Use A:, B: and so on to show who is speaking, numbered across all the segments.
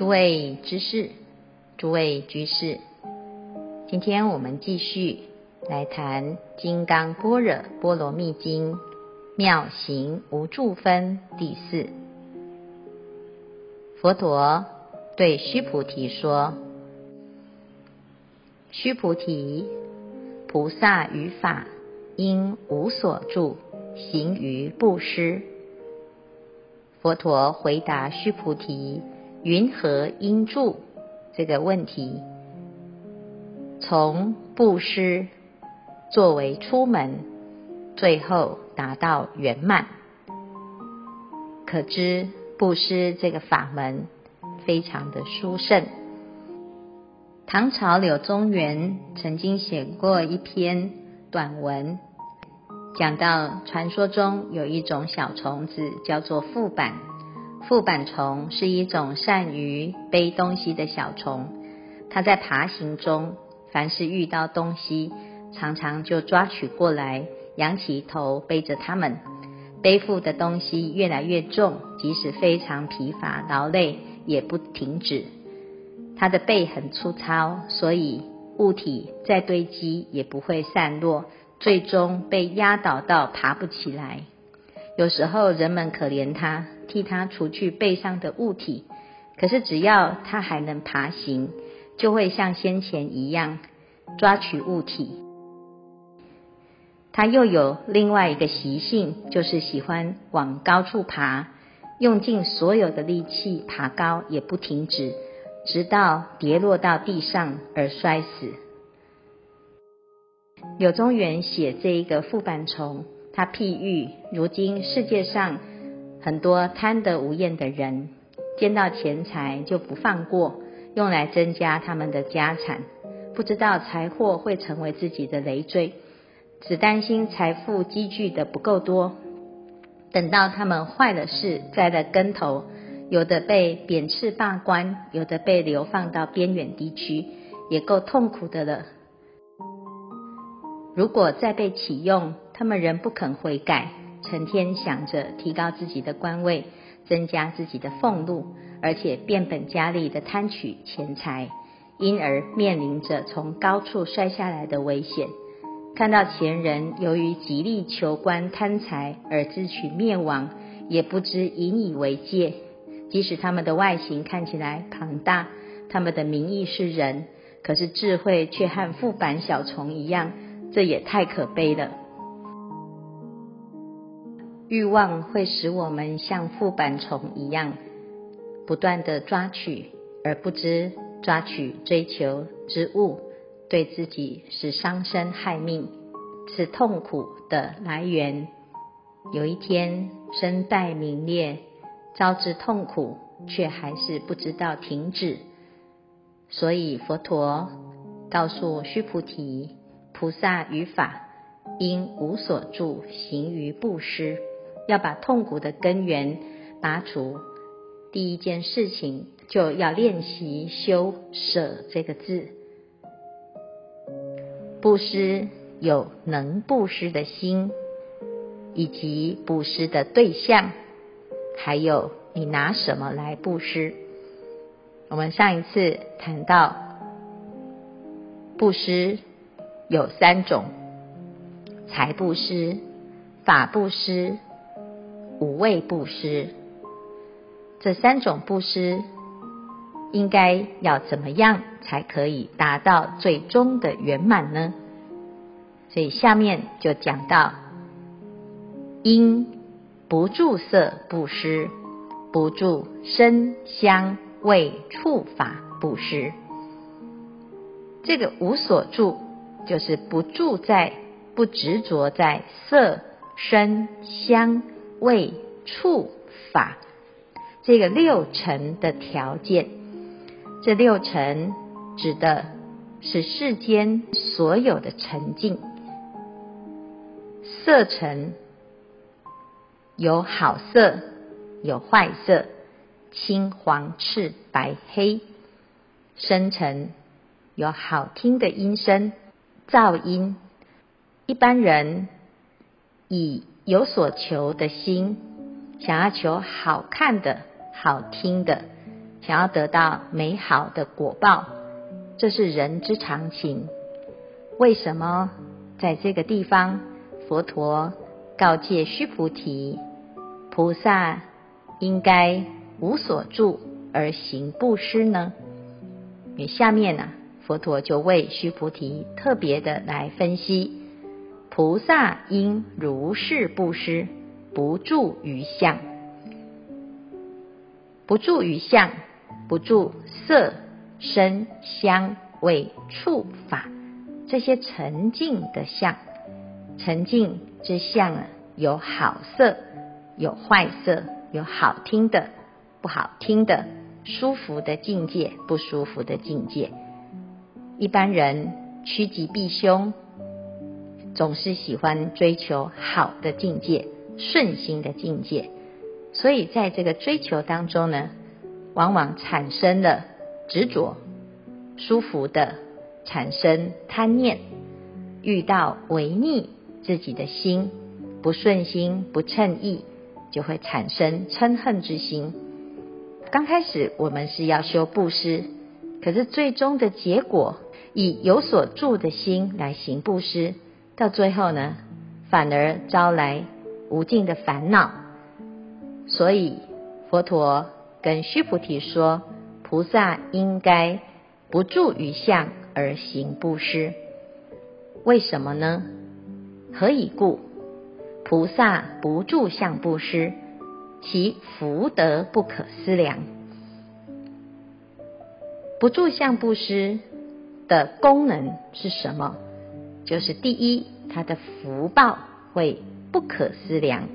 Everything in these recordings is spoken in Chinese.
A: 诸位知识，诸位居士，今天我们继续来谈《金刚般若波罗蜜经》妙行无住分第四。佛陀对须菩提说：“须菩提，菩萨于法应无所住，行于布施。”佛陀回答须菩提。云何应住？这个问题，从布施作为出门，最后达到圆满。可知布施这个法门非常的殊胜。唐朝柳宗元曾经写过一篇短文，讲到传说中有一种小虫子叫做覆板。覆板虫是一种善于背东西的小虫，它在爬行中，凡是遇到东西，常常就抓取过来，仰起头背着它们。背负的东西越来越重，即使非常疲乏劳累，也不停止。它的背很粗糙，所以物体再堆积也不会散落，最终被压倒到爬不起来。有时候人们可怜它。替他除去背上的物体，可是只要他还能爬行，就会像先前一样抓取物体。他又有另外一个习性，就是喜欢往高处爬，用尽所有的力气爬高也不停止，直到跌落到地上而摔死。柳宗元写这一个覆板虫，他譬喻如今世界上。很多贪得无厌的人，见到钱财就不放过，用来增加他们的家产，不知道财货会成为自己的累赘，只担心财富积聚的不够多，等到他们坏了事，栽了跟头，有的被贬斥罢官，有的被流放到边远地区，也够痛苦的了。如果再被启用，他们仍不肯悔改。成天想着提高自己的官位，增加自己的俸禄，而且变本加厉的贪取钱财，因而面临着从高处摔下来的危险。看到前人由于极力求官贪财而自取灭亡，也不知引以为戒。即使他们的外形看起来庞大，他们的名义是人，可是智慧却和覆板小虫一样，这也太可悲了。欲望会使我们像覆板虫一样，不断地抓取，而不知抓取追求之物对自己是伤身害命，是痛苦的来源。有一天身败名裂，招致痛苦，却还是不知道停止。所以佛陀告诉须菩提：菩萨于法应无所住，行于布施。要把痛苦的根源拔除，第一件事情就要练习修舍这个字。布施有能布施的心，以及布施的对象，还有你拿什么来布施。我们上一次谈到，布施有三种：财布施、法布施。五味布施，这三种布施应该要怎么样才可以达到最终的圆满呢？所以下面就讲到：应不住色布施，不住声香味触法布施。这个无所住，就是不住在、不执着在色、声、香。味触法，这个六尘的条件，这六尘指的是世间所有的尘境。色尘有好色，有坏色，青黄赤白黑；声尘有好听的音声，噪音。一般人以有所求的心，想要求好看的、好听的，想要得到美好的果报，这是人之常情。为什么在这个地方，佛陀告诫须菩提，菩萨应该无所住而行布施呢？因为下面呢、佛陀就为须菩提特别的来分析，菩萨应如是布施，不住于相，不住于相。不住色、声、香、味、触、法这些沉静的相，沉静之相啊，有好色，有坏色，有好听的，不好听的，舒服的境界，不舒服的境界。一般人趋吉避凶，总是喜欢追求好的境界、顺心的境界，所以在这个追求当中呢。往往产生了执着，舒服的产生贪念，遇到违逆自己的心，不顺心不称意，就会产生嗔恨之心。刚开始我们是要修布施，可是最终的结果，以有所住的心来行布施，到最后呢，反而招来无尽的烦恼。所以佛陀。跟须菩提说，菩萨应该不住于相而行布施。为什么呢？何以故？菩萨不住相布施，其福德不可思量。不住相布施的功能是什么？就是第一，他的福报会不可思量。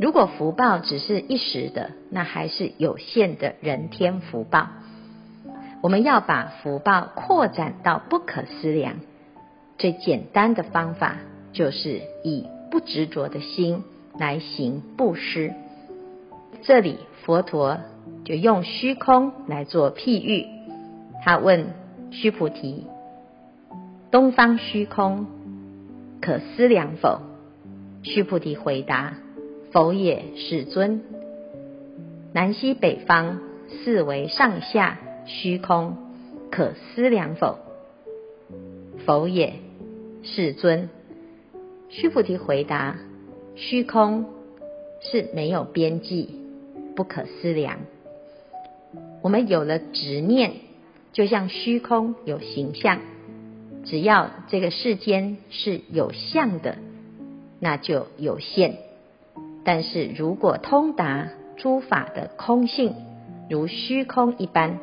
A: 如果福报只是一时的，那还是有限的人天福报。我们要把福报扩展到不可思量，最简单的方法就是以不执着的心来行布施。这里佛陀就用虚空来做譬喻，他问须菩提：“东方虚空可思量否？”须菩提回答。否也，世尊。南西北方四维上下虚空，可思量否？否也，世尊。须菩提回答：虚空是没有边际，不可思量。我们有了执念，就像虚空有形象，只要这个世间是有相的，那就有限。但是如果通达诸法的空性，如虚空一般，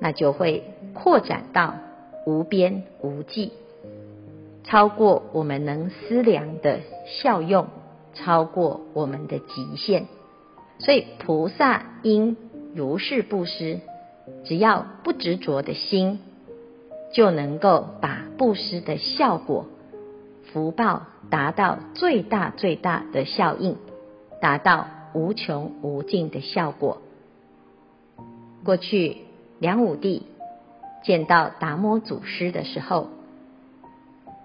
A: 那就会扩展到无边无际，超过我们能思量的效用，超过我们的极限。所以菩萨应如是布施，只要不执着的心，就能够把布施的效果。福报达到最大最大的效应，达到无穷无尽的效果。过去梁武帝见到达摩祖师的时候，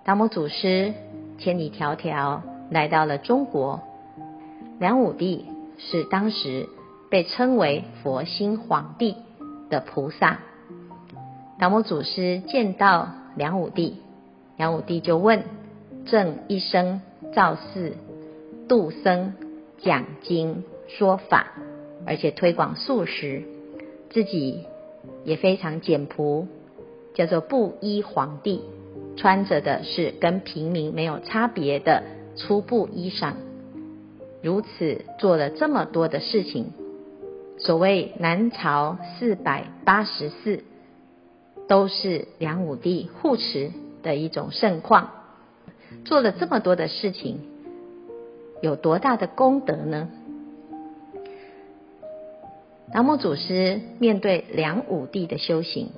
A: 达摩祖师千里迢迢来到了中国。梁武帝是当时被称为佛心皇帝的菩萨。达摩祖师见到梁武帝，梁武帝就问。正一生造寺、度僧、讲经说法，而且推广素食，自己也非常简朴，叫做布衣皇帝，穿着的是跟平民没有差别的粗布衣裳。如此做了这么多的事情，所谓南朝四百八十寺，都是梁武帝护持的一种盛况。做了这么多的事情，有多大的功德呢？达摩祖师面对梁武帝的修行，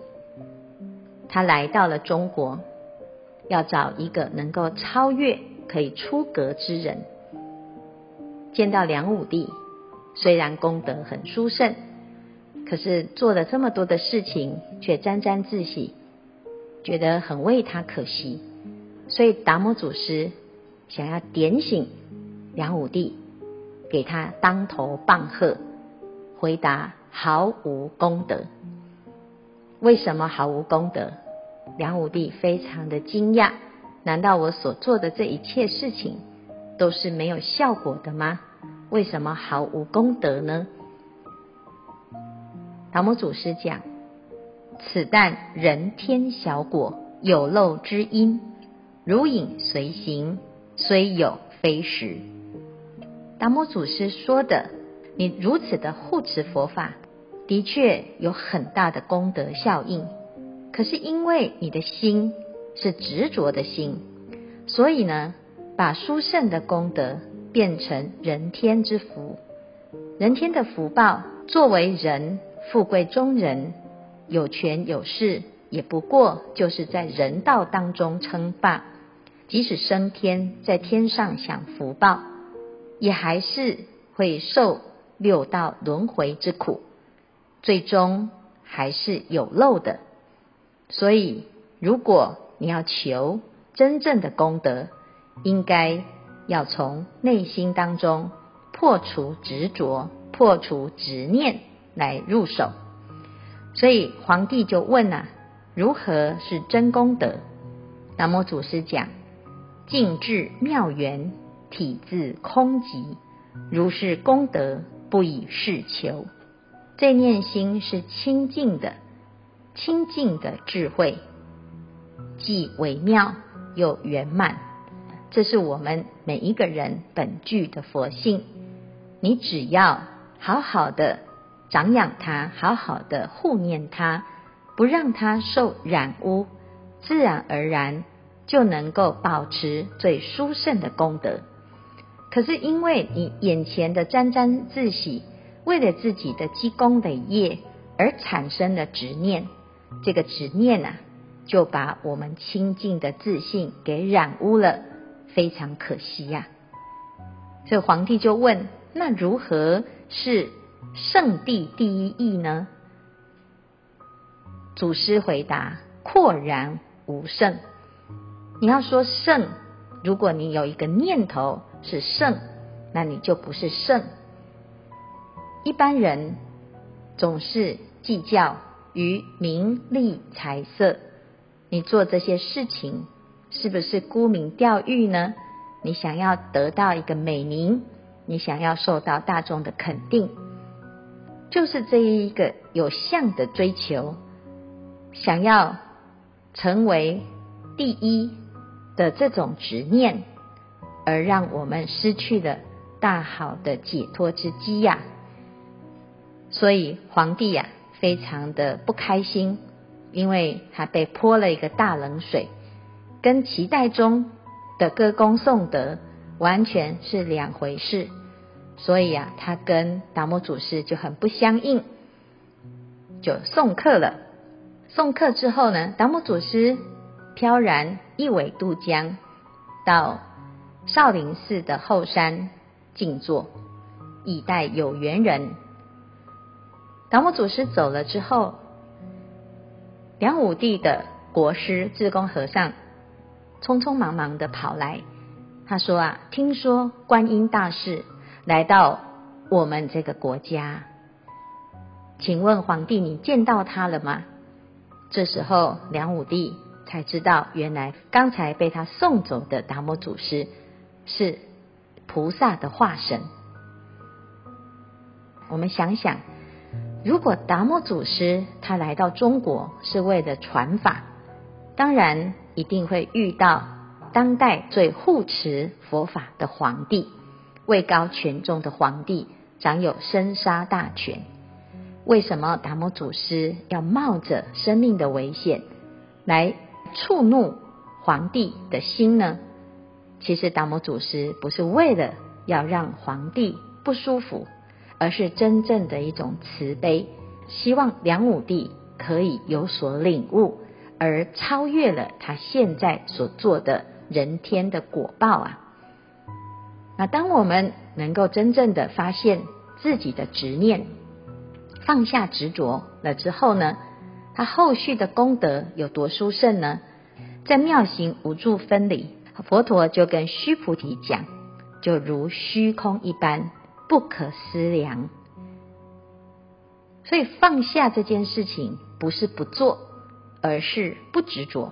A: 他来到了中国，要找一个能够超越、可以出格之人。见到梁武帝，虽然功德很殊胜，可是做了这么多的事情，却沾沾自喜，觉得很为他可惜。所以达摩祖师想要点醒梁武帝，给他当头棒喝，回答毫无功德。为什么毫无功德？梁武帝非常的惊讶，难道我所做的这一切事情都是没有效果的吗？为什么毫无功德呢？达摩祖师讲：“此但人天小果，有漏之因，如影随形，虽有非实。”达摩祖师说的，你如此的护持佛法，的确有很大的功德效应。可是因为你的心是执着的心，所以呢，把殊胜的功德变成人天之福，人天的福报，作为人。富贵中人，有权有势，也不过就是在人道当中称霸。即使升天，在天上享福报，也还是会受六道轮回之苦，最终还是有漏的。所以，如果你要求真正的功德，应该要从内心当中破除执着，破除执念。来入手，所以皇帝就问啊：如何是真功德？达摩祖师讲：静至妙缘，体自空寂，如是功德，不以事求。这念心是清净的，清净的智慧，既微妙又圆满。这是我们每一个人本具的佛性。你只要好好的。长养它，好好的护念它，不让它受染污，自然而然就能够保持最殊胜的功德。可是因为你眼前的沾沾自喜，为了自己的积功累业而产生了执念，这个执念啊，就把我们清净的自信给染污了，非常可惜呀、啊。所以皇帝就问：那如何是？圣地第一义呢？祖师回答：阔然无圣。你要说圣，如果你有一个念头是圣，那你就不是圣。一般人总是计较于名利财色，你做这些事情是不是沽名钓誉呢？你想要得到一个美名，你想要受到大众的肯定。就是这一个有相的追求，想要成为第一的这种执念，而让我们失去了大好的解脱之机呀。所以皇帝呀，非常的不开心，因为他被泼了一个大冷水，跟期待中的歌功颂德完全是两回事。所以啊，他跟达摩祖师就很不相应，就送客了。送客之后呢，达摩祖师飘然一苇渡江，到少林寺的后山静坐，以待有缘人。达摩祖师走了之后，梁武帝的国师智公和尚匆匆忙忙的跑来，他说啊，听说观音大士。来到我们这个国家，请问皇帝，你见到他了吗？这时候，梁武帝才知道，原来刚才被他送走的达摩祖师是菩萨的化身。我们想想，如果达摩祖师他来到中国是为了传法，当然一定会遇到当代最护持佛法的皇帝。位高权重的皇帝，掌有生杀大权。为什么达摩祖师要冒着生命的危险来触怒皇帝的心呢？其实达摩祖师不是为了要让皇帝不舒服，而是真正的一种慈悲，希望梁武帝可以有所领悟，而超越了他现在所做的人天的果报啊。那当我们能够真正的发现自己的执念，放下执着了之后呢，他后续的功德有多殊胜呢？在妙行无住分里，佛陀就跟须菩提讲，就如虚空一般，不可思量。所以放下这件事情不是不做，而是不执着。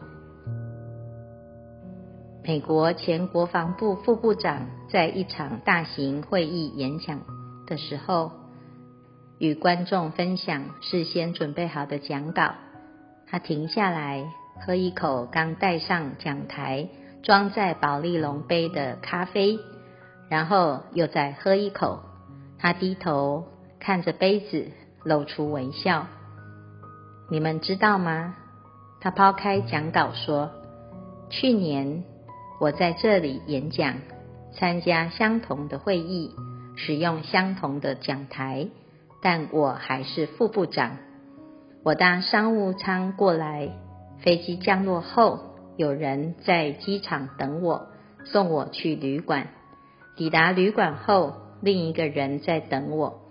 A: 美国前国防部副部长在一场大型会议演讲的时候，与观众分享事先准备好的讲稿。他停下来喝一口刚带上讲台装在保丽龙杯的咖啡，然后又再喝一口。他低头看着杯子，露出微笑。你们知道吗？他抛开讲稿说：“去年。”我在这里演讲，参加相同的会议，使用相同的讲台，但我还是副部长。我搭商务舱过来，飞机降落后，有人在机场等我，送我去旅馆。抵达旅馆后，另一个人在等我。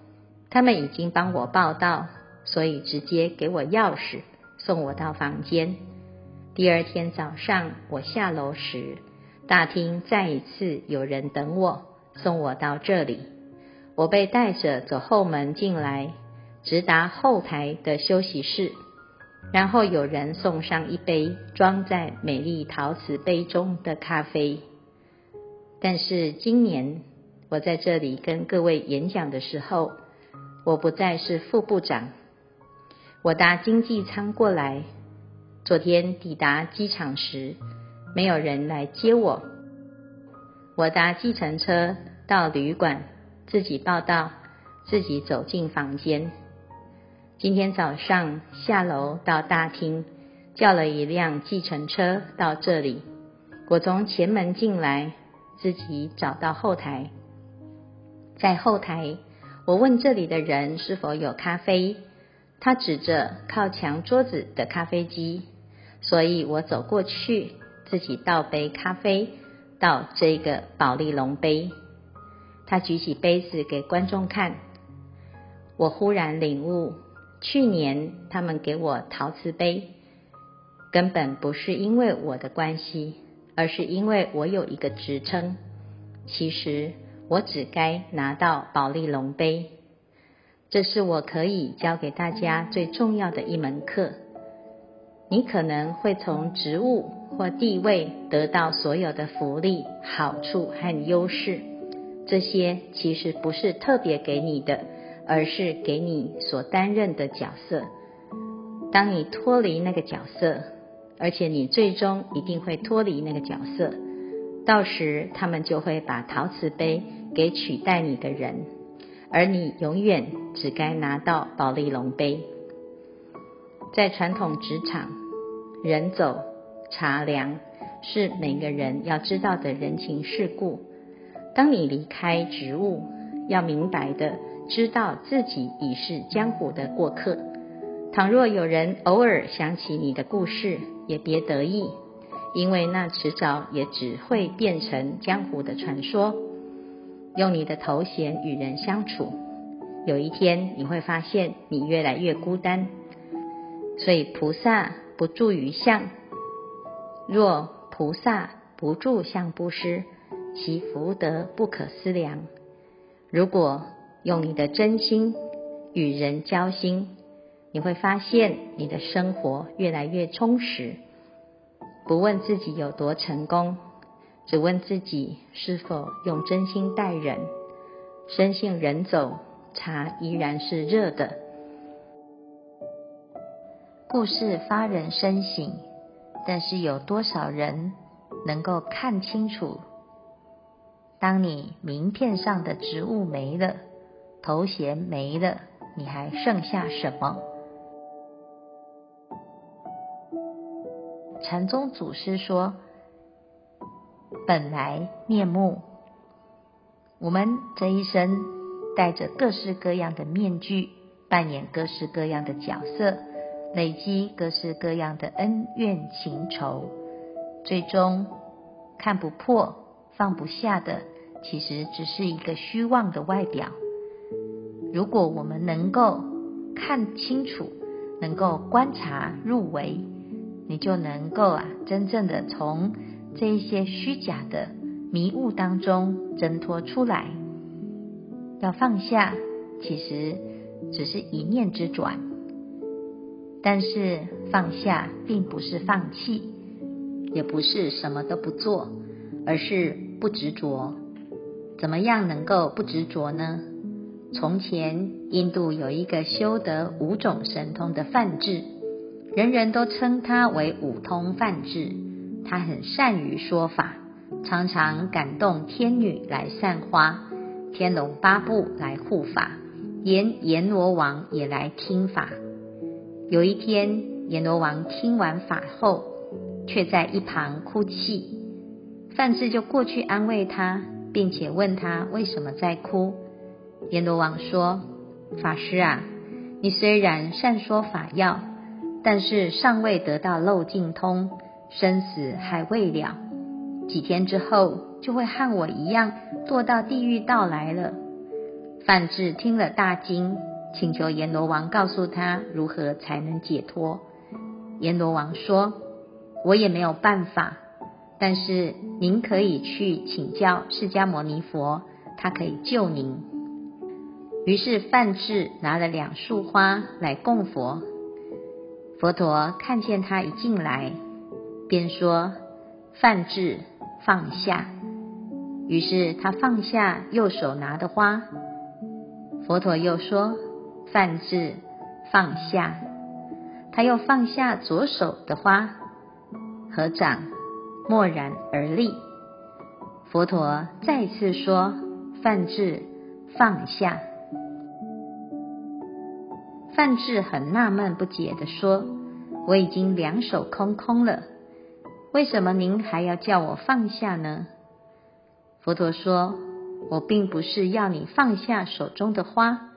A: 他们已经帮我报到，所以直接给我钥匙，送我到房间。第二天早上，我下楼时，大厅再一次有人等我，送我到这里。我被带着走后门进来，直达后台的休息室，然后有人送上一杯装在美丽陶瓷杯中的咖啡。但是今年我在这里跟各位演讲的时候，我不再是副部长。我搭经济舱过来，昨天抵达机场时，没有人来接我，我搭计程车到旅馆，自己报到，自己走进房间。今天早上下楼到大厅，叫了一辆计程车到这里。我从前门进来，自己找到后台。在后台，我问这里的人是否有咖啡，他指着靠墙桌子的咖啡机，所以我走过去。自己倒杯咖啡到这个保丽龙杯，他举起杯子给观众看。我忽然领悟，去年他们给我陶瓷杯，根本不是因为我的关系，而是因为我有一个职称。其实我只该拿到保丽龙杯。这是我可以教给大家最重要的一门课。你可能会从职务或地位得到所有的福利、好处和优势，这些其实不是特别给你的，而是给你所担任的角色。当你脱离那个角色，而且你最终一定会脱离那个角色，到时他们就会把陶瓷杯给取代你的人，而你永远只该拿到保丽龙杯。在传统职场，人走茶凉是每个人要知道的人情世故。当你离开职务，要明白的知道自己已是江湖的过客。倘若有人偶尔想起你的故事，也别得意，因为那迟早也只会变成江湖的传说。用你的头衔与人相处，有一天你会发现你越来越孤单。所以菩萨不住于相，若菩萨不住相布施，其福德不可思量。如果用你的真心与人交心，你会发现你的生活越来越充实。不问自己有多成功，只问自己是否用真心待人。深信人走，茶依然是热的。故事发人深省，但是有多少人能够看清楚？当你名片上的职务没了，头衔没了，你还剩下什么？禅宗祖师说：“本来面目。”我们这一生戴着各式各样的面具，扮演各式各样的角色。累积各式各样的恩怨情仇，最终看不破、放不下的，其实只是一个虚妄的外表。如果我们能够看清楚，能够观察入微，你就能够啊，真正的从这一些虚假的迷雾当中挣脱出来。要放下，其实只是一念之转。但是放下并不是放弃，也不是什么都不做，而是不执着。怎么样能够不执着呢？从前印度有一个修得五种神通的梵志，人人都称他为五通梵志。他很善于说法，常常感动天女来散花，天龙八部来护法，阎阎罗王也来听法。有一天，阎罗王听完法后，却在一旁哭泣。范志就过去安慰他，并且问他为什么在哭。阎罗王说：“法师啊，你虽然善说法要，但是尚未得到漏尽通，生死还未了。几天之后，就会和我一样堕到地狱道来了。”范志听了大惊。请求阎罗王告诉他如何才能解脱。阎罗王说：“我也没有办法，但是您可以去请教释迦牟尼佛，他可以救您。”于是范志拿了两束花来供佛。佛陀看见他一进来，便说：“范志放下。”于是他放下右手拿的花。佛陀又说。梵志放下，他又放下左手的花，合掌默然而立。佛陀再次说：“梵志放下。”范志很纳闷不解地说：“我已经两手空空了，为什么您还要叫我放下呢？”佛陀说：“我并不是要你放下手中的花。”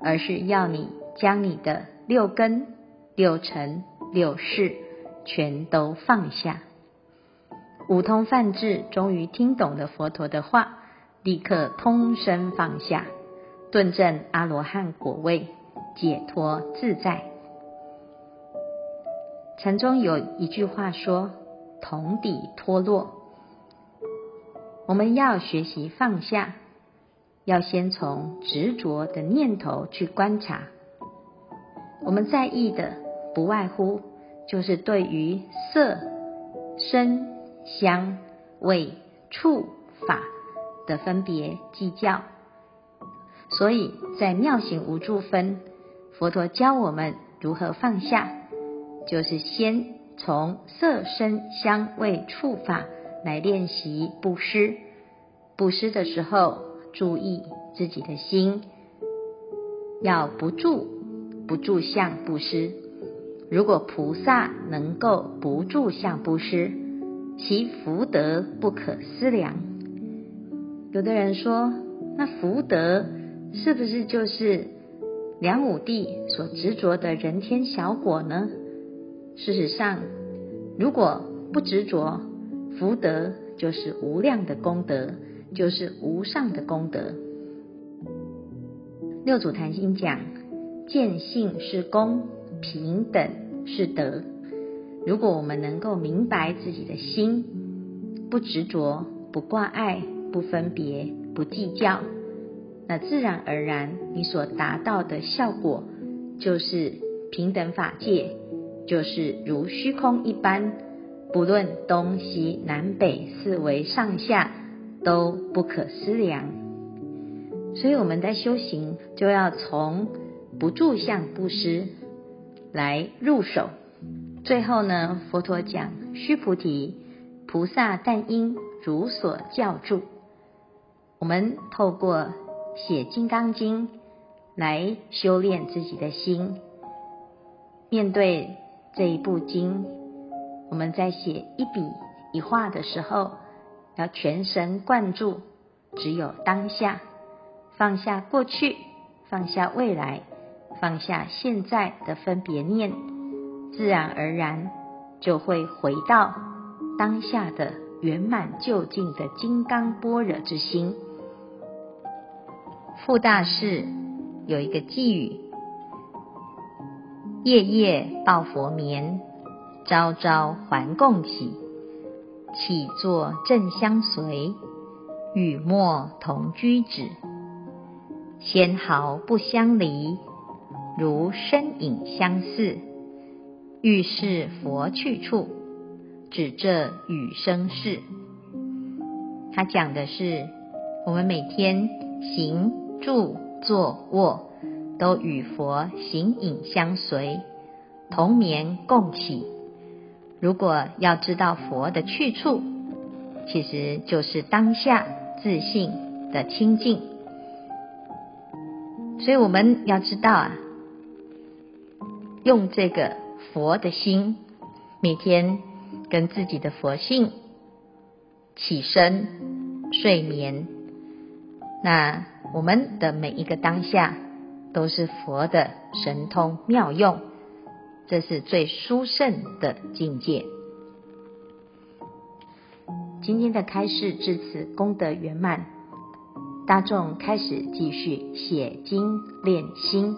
A: 而是要你将你的六根、六尘、六识全都放下。五通梵志终于听懂了佛陀的话，立刻通身放下，顿证阿罗汉果位，解脱自在。禅中有一句话说：“同底脱落。”我们要学习放下。要先从执着的念头去观察，我们在意的不外乎就是对于色、声、香、味、触、法的分别计较。所以在妙行无住分，佛陀教我们如何放下，就是先从色、声、香、味、触、法来练习布施。布施的时候，注意自己的心，要不住不住相布施。如果菩萨能够不住相布施，其福德不可思量。有的人说，那福德是不是就是梁武帝所执着的人天小果呢？事实上，如果不执着，福德就是无量的功德。就是无上的功德。六祖坛经讲，见性是功，平等是德。如果我们能够明白自己的心，不执着，不挂碍，不分别，不计较，那自然而然，你所达到的效果就是平等法界，就是如虚空一般，不论东西南北四维上下。都不可思量，所以我们在修行就要从不住相布施来入手。最后呢，佛陀讲：须菩提，菩萨但应如所教住。我们透过写《金刚经》来修炼自己的心。面对这一部经，我们在写一笔一画的时候。要全神贯注，只有当下，放下过去，放下未来，放下现在的分别念，自然而然就会回到当下的圆满究竟的金刚般若之心。傅大士有一个偈语：夜夜抱佛眠，朝朝还供给。起坐正相随，语默同居止。纤毫不相离，如身影相似。欲是佛去处，指这与生事。他讲的是，我们每天行住坐卧，都与佛形影相随，同眠共起。如果要知道佛的去处，其实就是当下自信的清净。所以我们要知道啊，用这个佛的心，每天跟自己的佛性起身、睡眠，那我们的每一个当下都是佛的神通妙用，这是最殊胜的境界。今天的开示至此功德圆满，大众开始继续写经练心。